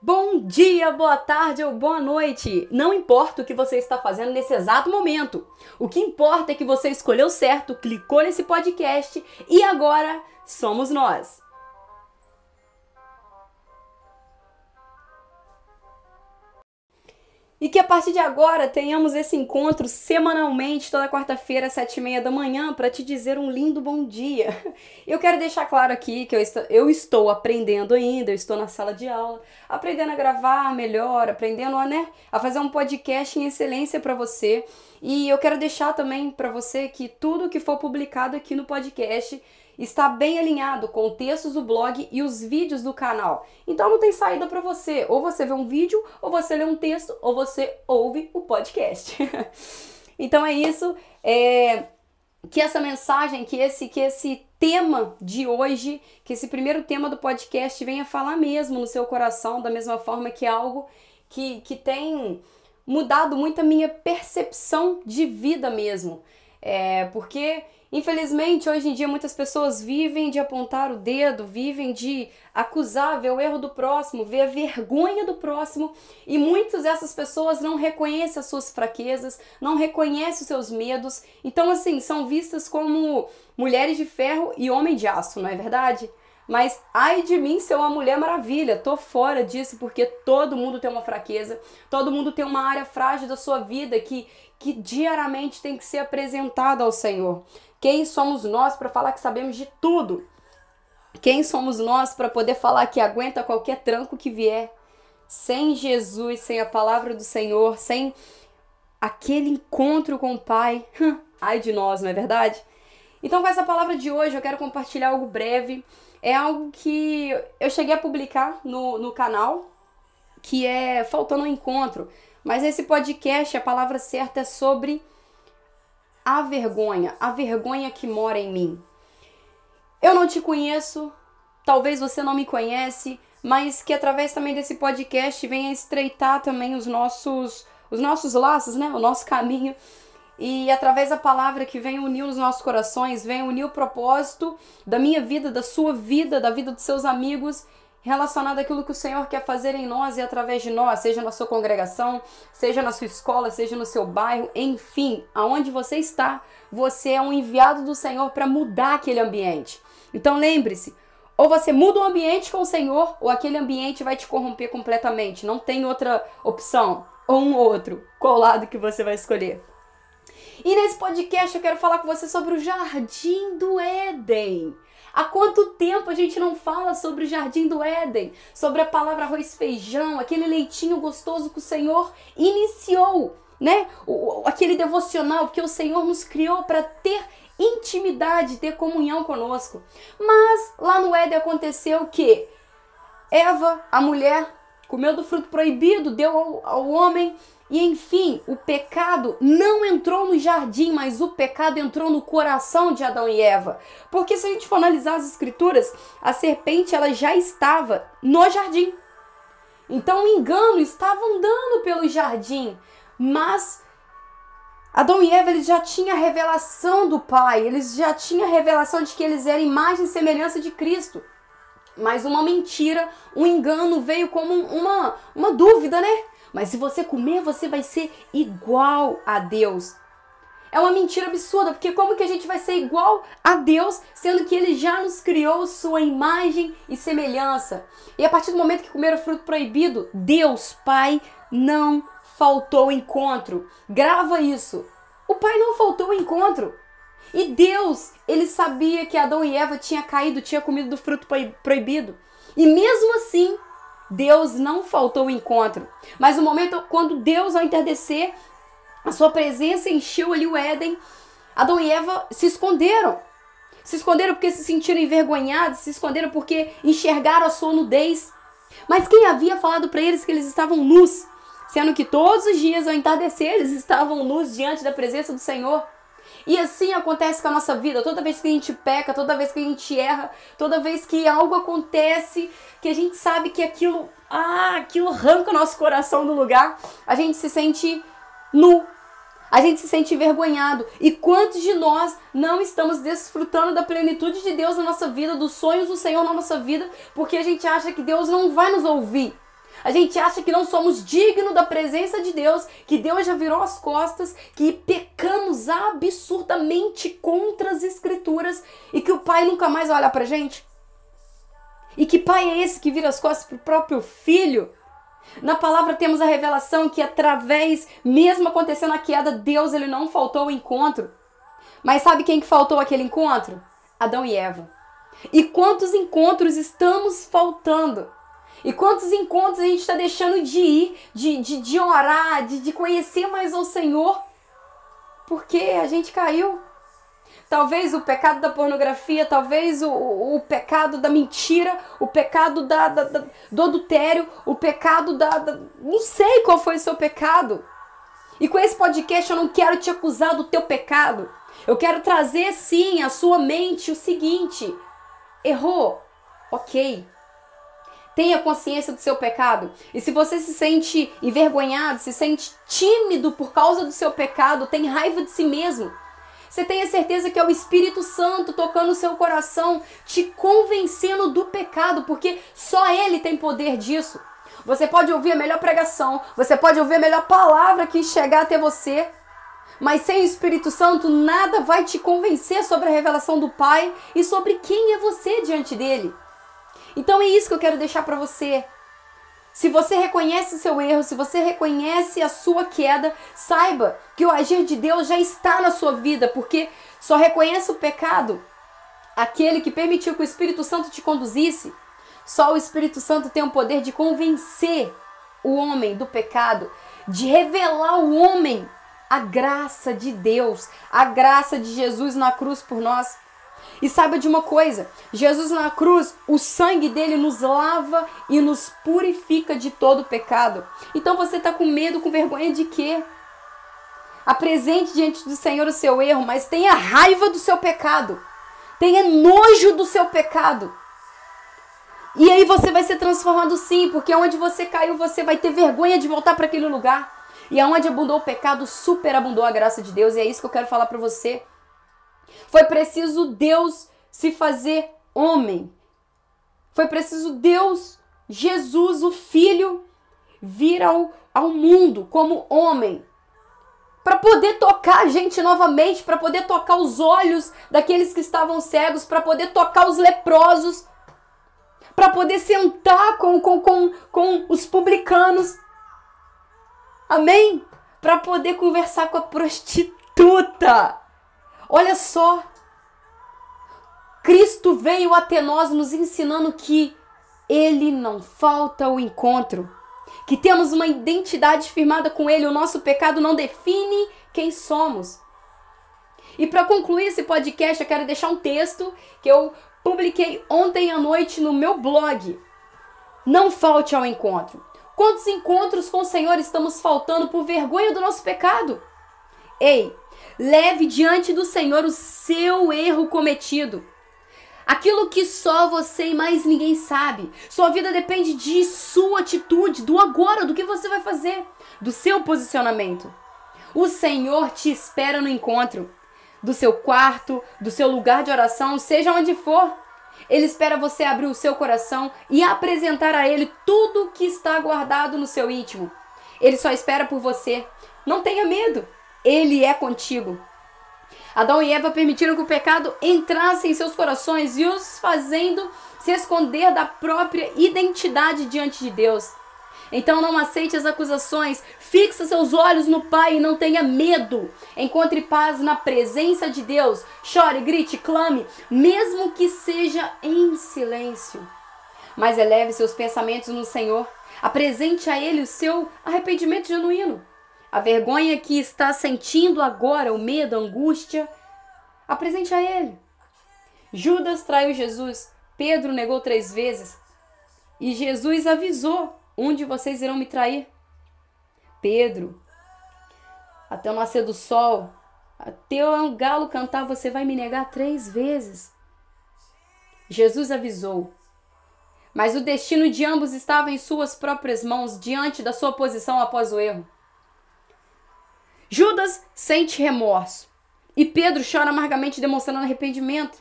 Bom dia, boa tarde ou boa noite. Não importa o que você está fazendo nesse exato momento. O que importa é que você escolheu certo, clicou nesse podcast e agora somos nós. E que a partir de agora tenhamos esse encontro semanalmente, toda quarta-feira, às sete e meia da manhã, para te dizer um lindo bom dia. Eu quero deixar claro aqui que eu estou, eu estou aprendendo ainda, eu estou na sala de aula, aprendendo a gravar melhor, aprendendo a, né, a fazer um podcast em excelência para você. E eu quero deixar também para você que tudo que for publicado aqui no podcast está bem alinhado com textos do blog e os vídeos do canal. Então não tem saída para você. Ou você vê um vídeo, ou você lê um texto, ou você ouve o podcast. então é isso. É... Que essa mensagem, que esse, que esse tema de hoje, que esse primeiro tema do podcast venha falar mesmo no seu coração, da mesma forma que é algo que, que tem mudado muito a minha percepção de vida mesmo. É, porque Infelizmente, hoje em dia, muitas pessoas vivem de apontar o dedo, vivem de acusar, ver o erro do próximo, ver a vergonha do próximo, e muitas dessas pessoas não reconhecem as suas fraquezas, não reconhecem os seus medos, então, assim, são vistas como mulheres de ferro e homem de aço, não é verdade? Mas ai de mim ser uma mulher maravilha, tô fora disso porque todo mundo tem uma fraqueza, todo mundo tem uma área frágil da sua vida que, que diariamente tem que ser apresentada ao Senhor. Quem somos nós para falar que sabemos de tudo? Quem somos nós para poder falar que aguenta qualquer tranco que vier? Sem Jesus, sem a palavra do Senhor, sem aquele encontro com o Pai, ai de nós, não é verdade? Então, com essa palavra de hoje, eu quero compartilhar algo breve. É algo que eu cheguei a publicar no, no canal, que é Faltando um Encontro. Mas esse podcast, a palavra certa é sobre a vergonha, a vergonha que mora em mim. Eu não te conheço, talvez você não me conhece, mas que através também desse podcast venha estreitar também os nossos os nossos laços, né? O nosso caminho. E através da palavra que vem unir os nossos corações, vem unir o propósito da minha vida, da sua vida, da vida dos seus amigos relacionado àquilo que o Senhor quer fazer em nós e através de nós, seja na sua congregação, seja na sua escola, seja no seu bairro, enfim, aonde você está, você é um enviado do Senhor para mudar aquele ambiente. Então lembre-se, ou você muda o ambiente com o Senhor, ou aquele ambiente vai te corromper completamente. Não tem outra opção, ou um outro. Qual lado que você vai escolher? E nesse podcast eu quero falar com você sobre o Jardim do Éden. Há quanto tempo a gente não fala sobre o jardim do Éden, sobre a palavra arroz feijão, aquele leitinho gostoso que o Senhor iniciou, né? O, aquele devocional, porque o Senhor nos criou para ter intimidade, ter comunhão conosco. Mas lá no Éden aconteceu que Eva, a mulher, comeu do fruto proibido, deu ao, ao homem e enfim, o pecado não entrou no jardim, mas o pecado entrou no coração de Adão e Eva. Porque se a gente for analisar as escrituras, a serpente ela já estava no jardim. Então o engano estava andando pelo jardim, mas Adão e Eva eles já tinham a revelação do Pai, eles já tinham a revelação de que eles eram imagem e semelhança de Cristo. Mas uma mentira, um engano veio como uma, uma dúvida, né? Mas se você comer, você vai ser igual a Deus. É uma mentira absurda, porque como que a gente vai ser igual a Deus, sendo que ele já nos criou sua imagem e semelhança? E a partir do momento que comeram o fruto proibido, Deus, Pai, não faltou encontro. Grava isso. O Pai não faltou encontro. E Deus, ele sabia que Adão e Eva tinham caído, tinham comido do fruto proibido. E mesmo assim, Deus não faltou o encontro. Mas no momento quando Deus, ao interceder, a sua presença encheu ali o Éden, Adão e Eva se esconderam. Se esconderam porque se sentiram envergonhados, se esconderam porque enxergaram a sua nudez. Mas quem havia falado para eles que eles estavam nus? Sendo que todos os dias ao entardecer eles estavam nus diante da presença do Senhor. E assim acontece com a nossa vida. Toda vez que a gente peca, toda vez que a gente erra, toda vez que algo acontece, que a gente sabe que aquilo, ah, aquilo arranca o nosso coração do lugar, a gente se sente nu. A gente se sente envergonhado. E quantos de nós não estamos desfrutando da plenitude de Deus na nossa vida, dos sonhos do Senhor na nossa vida, porque a gente acha que Deus não vai nos ouvir. A gente acha que não somos dignos da presença de Deus, que Deus já virou as costas, que pecamos absurdamente contra as Escrituras e que o Pai nunca mais olha pra gente. E que pai é esse que vira as costas pro próprio filho? Na palavra temos a revelação que através, mesmo acontecendo a queda, Deus ele não faltou o encontro. Mas sabe quem que faltou aquele encontro? Adão e Eva. E quantos encontros estamos faltando? E quantos encontros a gente está deixando de ir, de, de, de orar, de, de conhecer mais o Senhor? Porque a gente caiu. Talvez o pecado da pornografia, talvez o, o, o pecado da mentira, o pecado da, da, da, do adultério, o pecado da, da. Não sei qual foi o seu pecado. E com esse podcast eu não quero te acusar do teu pecado. Eu quero trazer sim à sua mente o seguinte: errou, ok. Tenha consciência do seu pecado. E se você se sente envergonhado, se sente tímido por causa do seu pecado, tem raiva de si mesmo, você tenha certeza que é o Espírito Santo tocando o seu coração, te convencendo do pecado, porque só Ele tem poder disso. Você pode ouvir a melhor pregação, você pode ouvir a melhor palavra que chegar até você, mas sem o Espírito Santo, nada vai te convencer sobre a revelação do Pai e sobre quem é você diante dele. Então é isso que eu quero deixar para você. Se você reconhece o seu erro, se você reconhece a sua queda, saiba que o agir de Deus já está na sua vida, porque só reconhece o pecado aquele que permitiu que o Espírito Santo te conduzisse. Só o Espírito Santo tem o poder de convencer o homem do pecado, de revelar ao homem a graça de Deus, a graça de Jesus na cruz por nós. E saiba de uma coisa: Jesus na cruz, o sangue dele nos lava e nos purifica de todo pecado. Então você está com medo, com vergonha de quê? Apresente diante do Senhor o seu erro, mas tenha raiva do seu pecado. Tenha nojo do seu pecado. E aí você vai ser transformado sim, porque onde você caiu, você vai ter vergonha de voltar para aquele lugar. E aonde abundou o pecado, superabundou a graça de Deus. E é isso que eu quero falar para você. Foi preciso Deus se fazer homem. Foi preciso Deus, Jesus, o Filho, vir ao, ao mundo como homem. Para poder tocar a gente novamente, para poder tocar os olhos daqueles que estavam cegos, para poder tocar os leprosos, para poder sentar com, com, com, com os publicanos. Amém? Para poder conversar com a prostituta. Olha só. Cristo veio até nós nos ensinando que ele não falta o encontro, que temos uma identidade firmada com ele, o nosso pecado não define quem somos. E para concluir esse podcast, eu quero deixar um texto que eu publiquei ontem à noite no meu blog. Não falte ao encontro. Quantos encontros com o Senhor estamos faltando por vergonha do nosso pecado? Ei, Leve diante do Senhor o seu erro cometido. Aquilo que só você e mais ninguém sabe. Sua vida depende de sua atitude, do agora, do que você vai fazer, do seu posicionamento. O Senhor te espera no encontro, do seu quarto, do seu lugar de oração, seja onde for. Ele espera você abrir o seu coração e apresentar a Ele tudo que está guardado no seu íntimo. Ele só espera por você. Não tenha medo. Ele é contigo. Adão e Eva permitiram que o pecado entrasse em seus corações e os fazendo se esconder da própria identidade diante de Deus. Então não aceite as acusações, fixa seus olhos no Pai e não tenha medo. Encontre paz na presença de Deus. Chore, grite, clame, mesmo que seja em silêncio. Mas eleve seus pensamentos no Senhor. Apresente a Ele o seu arrependimento genuíno a vergonha que está sentindo agora, o medo, a angústia, apresente a ele. Judas traiu Jesus, Pedro negou três vezes e Jesus avisou: um de vocês irão me trair. Pedro, até o nascer do sol, até o galo cantar, você vai me negar três vezes. Jesus avisou. Mas o destino de ambos estava em suas próprias mãos, diante da sua posição após o erro. Judas sente remorso e Pedro chora amargamente, demonstrando arrependimento.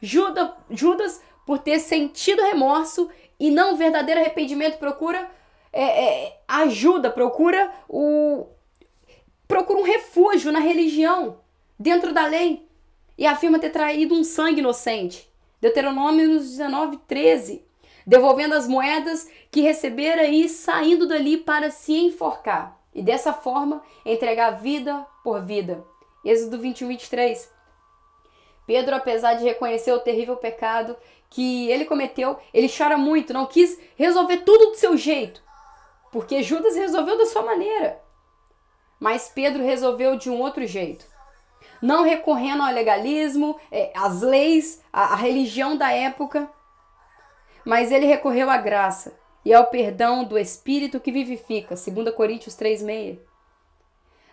Judas, Judas, por ter sentido remorso e não verdadeiro arrependimento, procura é, é, ajuda, procura o procura um refúgio na religião, dentro da lei, e afirma ter traído um sangue inocente. Deuteronômio 19, 13. Devolvendo as moedas que recebera e saindo dali para se enforcar. E dessa forma entregar vida por vida. Êxodo 21, 23. Pedro, apesar de reconhecer o terrível pecado que ele cometeu, ele chora muito, não quis resolver tudo do seu jeito, porque Judas resolveu da sua maneira. Mas Pedro resolveu de um outro jeito. Não recorrendo ao legalismo, é, às leis, à, à religião da época, mas ele recorreu à graça e ao perdão do Espírito que vivifica, 2 Coríntios 3,6.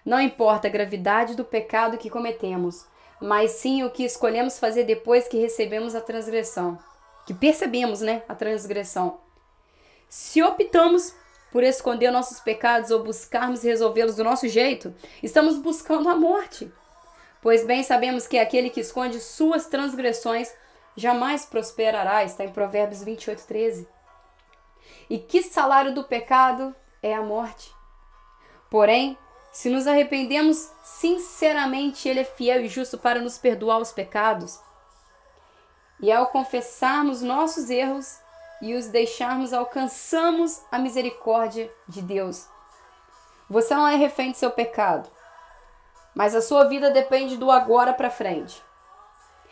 Não importa a gravidade do pecado que cometemos, mas sim o que escolhemos fazer depois que recebemos a transgressão, que percebemos, né, a transgressão. Se optamos por esconder nossos pecados ou buscarmos resolvê-los do nosso jeito, estamos buscando a morte. Pois bem sabemos que aquele que esconde suas transgressões jamais prosperará, está em Provérbios 28, 13. E que salário do pecado é a morte. Porém, se nos arrependemos sinceramente, Ele é fiel e justo para nos perdoar os pecados. E ao confessarmos nossos erros e os deixarmos, alcançamos a misericórdia de Deus. Você não é refém de seu pecado, mas a sua vida depende do agora para frente.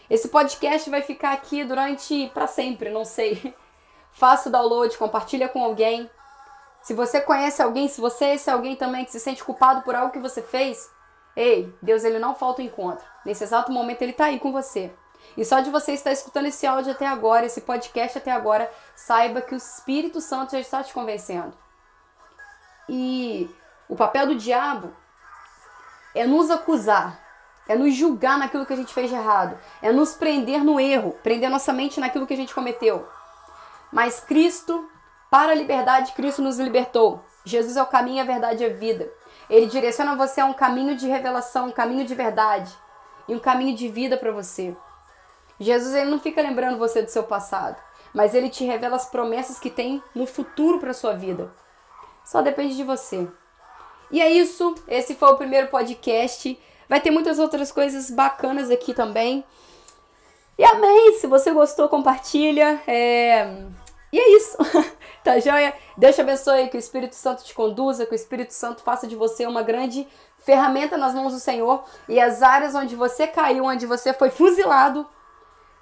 Esse podcast vai ficar aqui durante para sempre, não sei. Faça o download, compartilha com alguém. Se você conhece alguém, se você é esse alguém também que se sente culpado por algo que você fez, ei, Deus ele não falta o encontro. Nesse exato momento ele está aí com você. E só de você estar escutando esse áudio até agora, esse podcast até agora, saiba que o Espírito Santo já está te convencendo. E o papel do diabo é nos acusar, é nos julgar naquilo que a gente fez de errado, é nos prender no erro, prender nossa mente naquilo que a gente cometeu. Mas Cristo para a liberdade, Cristo nos libertou. Jesus é o caminho, a verdade e a vida. Ele direciona você a um caminho de revelação, um caminho de verdade e um caminho de vida para você. Jesus ele não fica lembrando você do seu passado, mas ele te revela as promessas que tem no futuro para sua vida. Só depende de você. E é isso, esse foi o primeiro podcast. Vai ter muitas outras coisas bacanas aqui também. E amém! Se você gostou, compartilha. É... E é isso. tá joia? Deus te abençoe, que o Espírito Santo te conduza, que o Espírito Santo faça de você uma grande ferramenta nas mãos do Senhor e as áreas onde você caiu, onde você foi fuzilado,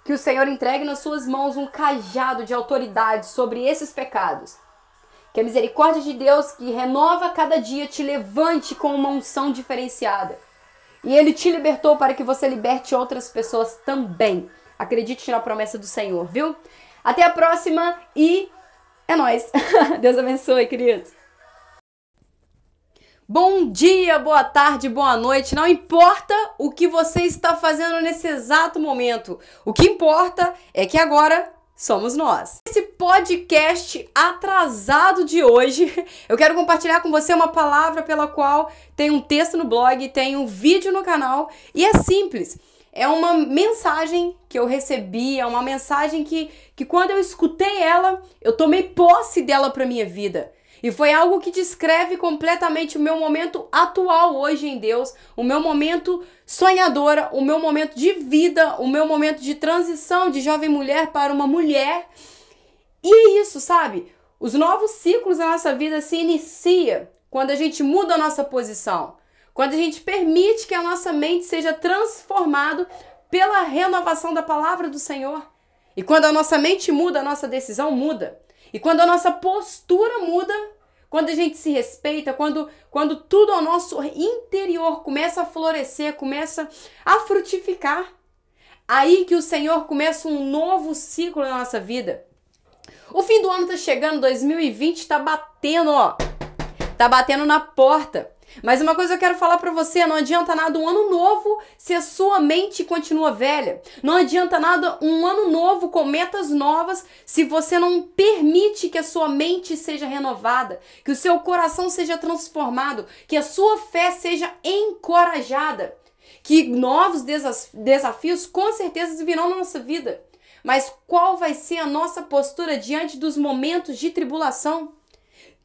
que o Senhor entregue nas suas mãos um cajado de autoridade sobre esses pecados. Que a misericórdia de Deus, que renova cada dia, te levante com uma unção diferenciada. E Ele te libertou para que você liberte outras pessoas também. Acredite na promessa do Senhor, viu? Até a próxima e é nós. Deus abençoe, queridos. Bom dia, boa tarde, boa noite. Não importa o que você está fazendo nesse exato momento. O que importa é que agora somos nós. Esse podcast atrasado de hoje, eu quero compartilhar com você uma palavra pela qual tem um texto no blog, tem um vídeo no canal e é simples é uma mensagem que eu recebi, é uma mensagem que, que quando eu escutei ela, eu tomei posse dela para minha vida. E foi algo que descreve completamente o meu momento atual hoje em Deus, o meu momento sonhadora, o meu momento de vida, o meu momento de transição de jovem mulher para uma mulher. E é isso, sabe? Os novos ciclos da nossa vida se inicia quando a gente muda a nossa posição. Quando a gente permite que a nossa mente seja transformado pela renovação da palavra do Senhor. E quando a nossa mente muda, a nossa decisão muda. E quando a nossa postura muda, quando a gente se respeita, quando, quando tudo ao nosso interior começa a florescer, começa a frutificar, aí que o Senhor começa um novo ciclo na nossa vida. O fim do ano tá chegando, 2020 tá batendo, ó. Tá batendo na porta. Mas uma coisa eu quero falar para você, não adianta nada um ano novo se a sua mente continua velha. Não adianta nada um ano novo com metas novas se você não permite que a sua mente seja renovada, que o seu coração seja transformado, que a sua fé seja encorajada. Que novos desafios com certeza virão na nossa vida. Mas qual vai ser a nossa postura diante dos momentos de tribulação?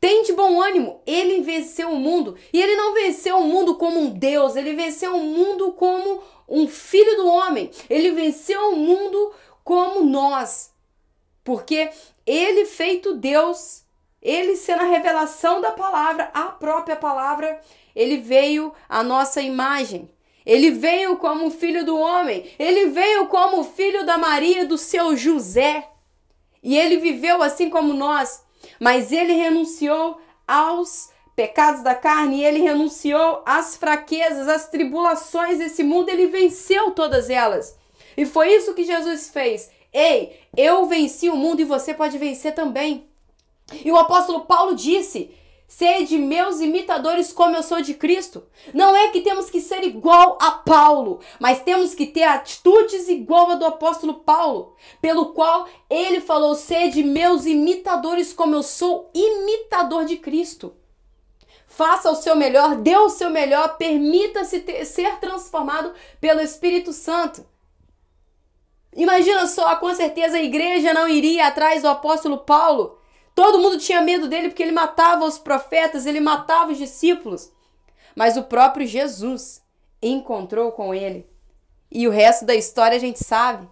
Tem de bom ânimo, ele venceu o mundo. E ele não venceu o mundo como um Deus, ele venceu o mundo como um filho do homem. Ele venceu o mundo como nós. Porque ele, feito Deus, ele sendo a revelação da palavra, a própria palavra, ele veio à nossa imagem. Ele veio como filho do homem, ele veio como filho da Maria do seu José. E ele viveu assim como nós. Mas ele renunciou aos pecados da carne, ele renunciou às fraquezas, às tribulações desse mundo, ele venceu todas elas. E foi isso que Jesus fez. Ei, eu venci o mundo e você pode vencer também. E o apóstolo Paulo disse: Sede meus imitadores como eu sou de Cristo. Não é que temos que ser igual a Paulo, mas temos que ter atitudes igual a do apóstolo Paulo, pelo qual ele falou: Sede meus imitadores como eu sou imitador de Cristo. Faça o seu melhor, dê o seu melhor, permita-se ser transformado pelo Espírito Santo. Imagina só, com certeza a igreja não iria atrás do apóstolo Paulo Todo mundo tinha medo dele porque ele matava os profetas, ele matava os discípulos. Mas o próprio Jesus encontrou com ele. E o resto da história a gente sabe.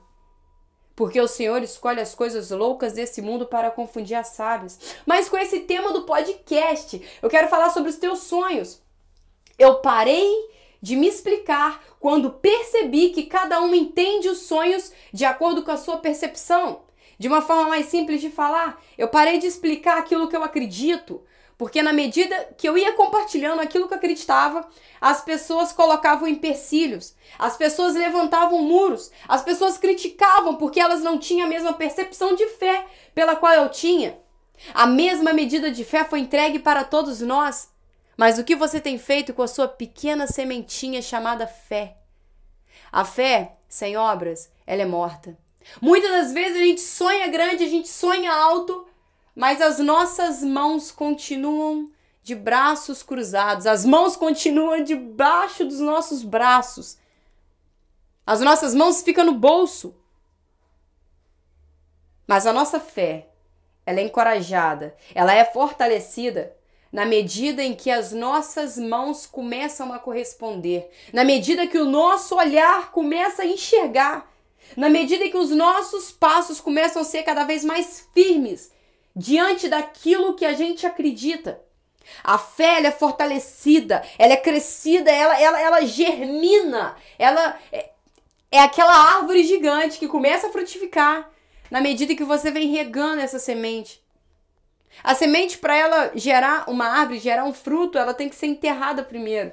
Porque o Senhor escolhe as coisas loucas desse mundo para confundir as sábias. Mas com esse tema do podcast, eu quero falar sobre os teus sonhos. Eu parei de me explicar quando percebi que cada um entende os sonhos de acordo com a sua percepção. De uma forma mais simples de falar, eu parei de explicar aquilo que eu acredito, porque na medida que eu ia compartilhando aquilo que eu acreditava, as pessoas colocavam empecilhos, as pessoas levantavam muros, as pessoas criticavam porque elas não tinham a mesma percepção de fé pela qual eu tinha. A mesma medida de fé foi entregue para todos nós. Mas o que você tem feito com a sua pequena sementinha chamada fé? A fé sem obras, ela é morta. Muitas das vezes a gente sonha grande, a gente sonha alto, mas as nossas mãos continuam de braços cruzados, as mãos continuam debaixo dos nossos braços. As nossas mãos ficam no bolso. Mas a nossa fé, ela é encorajada, ela é fortalecida na medida em que as nossas mãos começam a corresponder, na medida que o nosso olhar começa a enxergar na medida que os nossos passos começam a ser cada vez mais firmes diante daquilo que a gente acredita. A fé é fortalecida, ela é crescida, ela, ela, ela germina, ela é, é aquela árvore gigante que começa a frutificar na medida que você vem regando essa semente. A semente, para ela gerar uma árvore, gerar um fruto, ela tem que ser enterrada primeiro.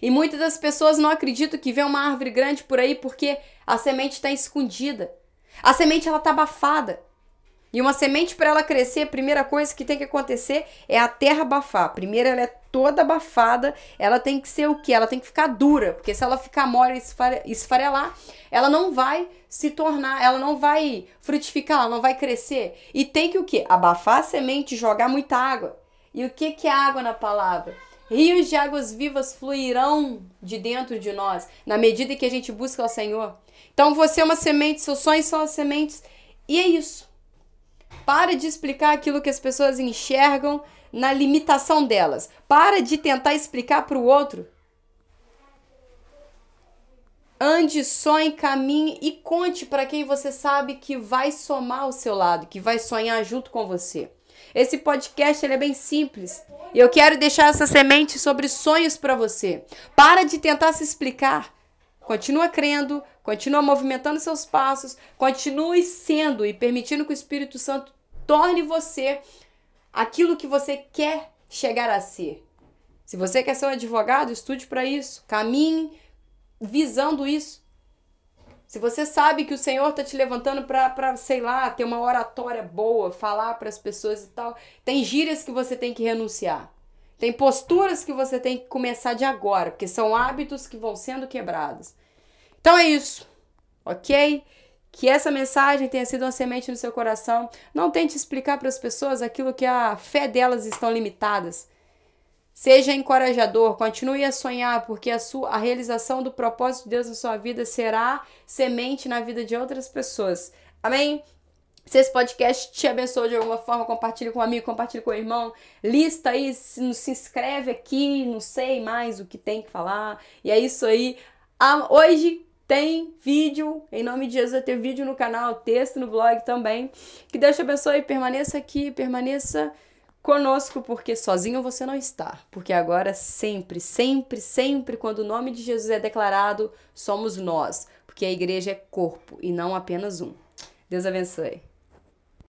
E muitas das pessoas não acreditam que vê uma árvore grande por aí porque a semente está escondida. A semente ela está abafada. E uma semente para ela crescer, a primeira coisa que tem que acontecer é a terra abafar. Primeiro ela é toda abafada, ela tem que ser o que? Ela tem que ficar dura, porque se ela ficar mole e esfarelar, ela não vai se tornar, ela não vai frutificar, ela não vai crescer. E tem que o que? Abafar a semente, jogar muita água. E o que que é água na palavra? Rios de águas vivas fluirão de dentro de nós, na medida que a gente busca o Senhor. Então você é uma semente, seus sonhos são as sementes. E é isso. Para de explicar aquilo que as pessoas enxergam na limitação delas. Para de tentar explicar para o outro. Ande, sonhe, caminhe e conte para quem você sabe que vai somar ao seu lado, que vai sonhar junto com você. Esse podcast ele é bem simples. E eu quero deixar essa semente sobre sonhos para você. Para de tentar se explicar. Continua crendo, continua movimentando seus passos, continue sendo e permitindo que o Espírito Santo torne você aquilo que você quer chegar a ser. Se você quer ser um advogado, estude para isso, caminhe visando isso. Se você sabe que o Senhor está te levantando para, sei lá, ter uma oratória boa, falar para as pessoas e tal, tem gírias que você tem que renunciar. Tem posturas que você tem que começar de agora, porque são hábitos que vão sendo quebrados. Então é isso, ok? Que essa mensagem tenha sido uma semente no seu coração. Não tente explicar para as pessoas aquilo que a fé delas estão limitadas. Seja encorajador, continue a sonhar, porque a, sua, a realização do propósito de Deus na sua vida será semente na vida de outras pessoas. Amém? Se esse podcast te abençoou de alguma forma, compartilhe com um amigo, compartilhe com o irmão. Lista aí, se, se inscreve aqui, não sei mais o que tem que falar. E é isso aí. Ah, hoje tem vídeo, em nome de Jesus vai ter vídeo no canal, texto no blog também. Que Deus te abençoe, permaneça aqui, permaneça conosco, porque sozinho você não está. Porque agora, sempre, sempre, sempre, quando o nome de Jesus é declarado, somos nós. Porque a igreja é corpo e não apenas um. Deus abençoe.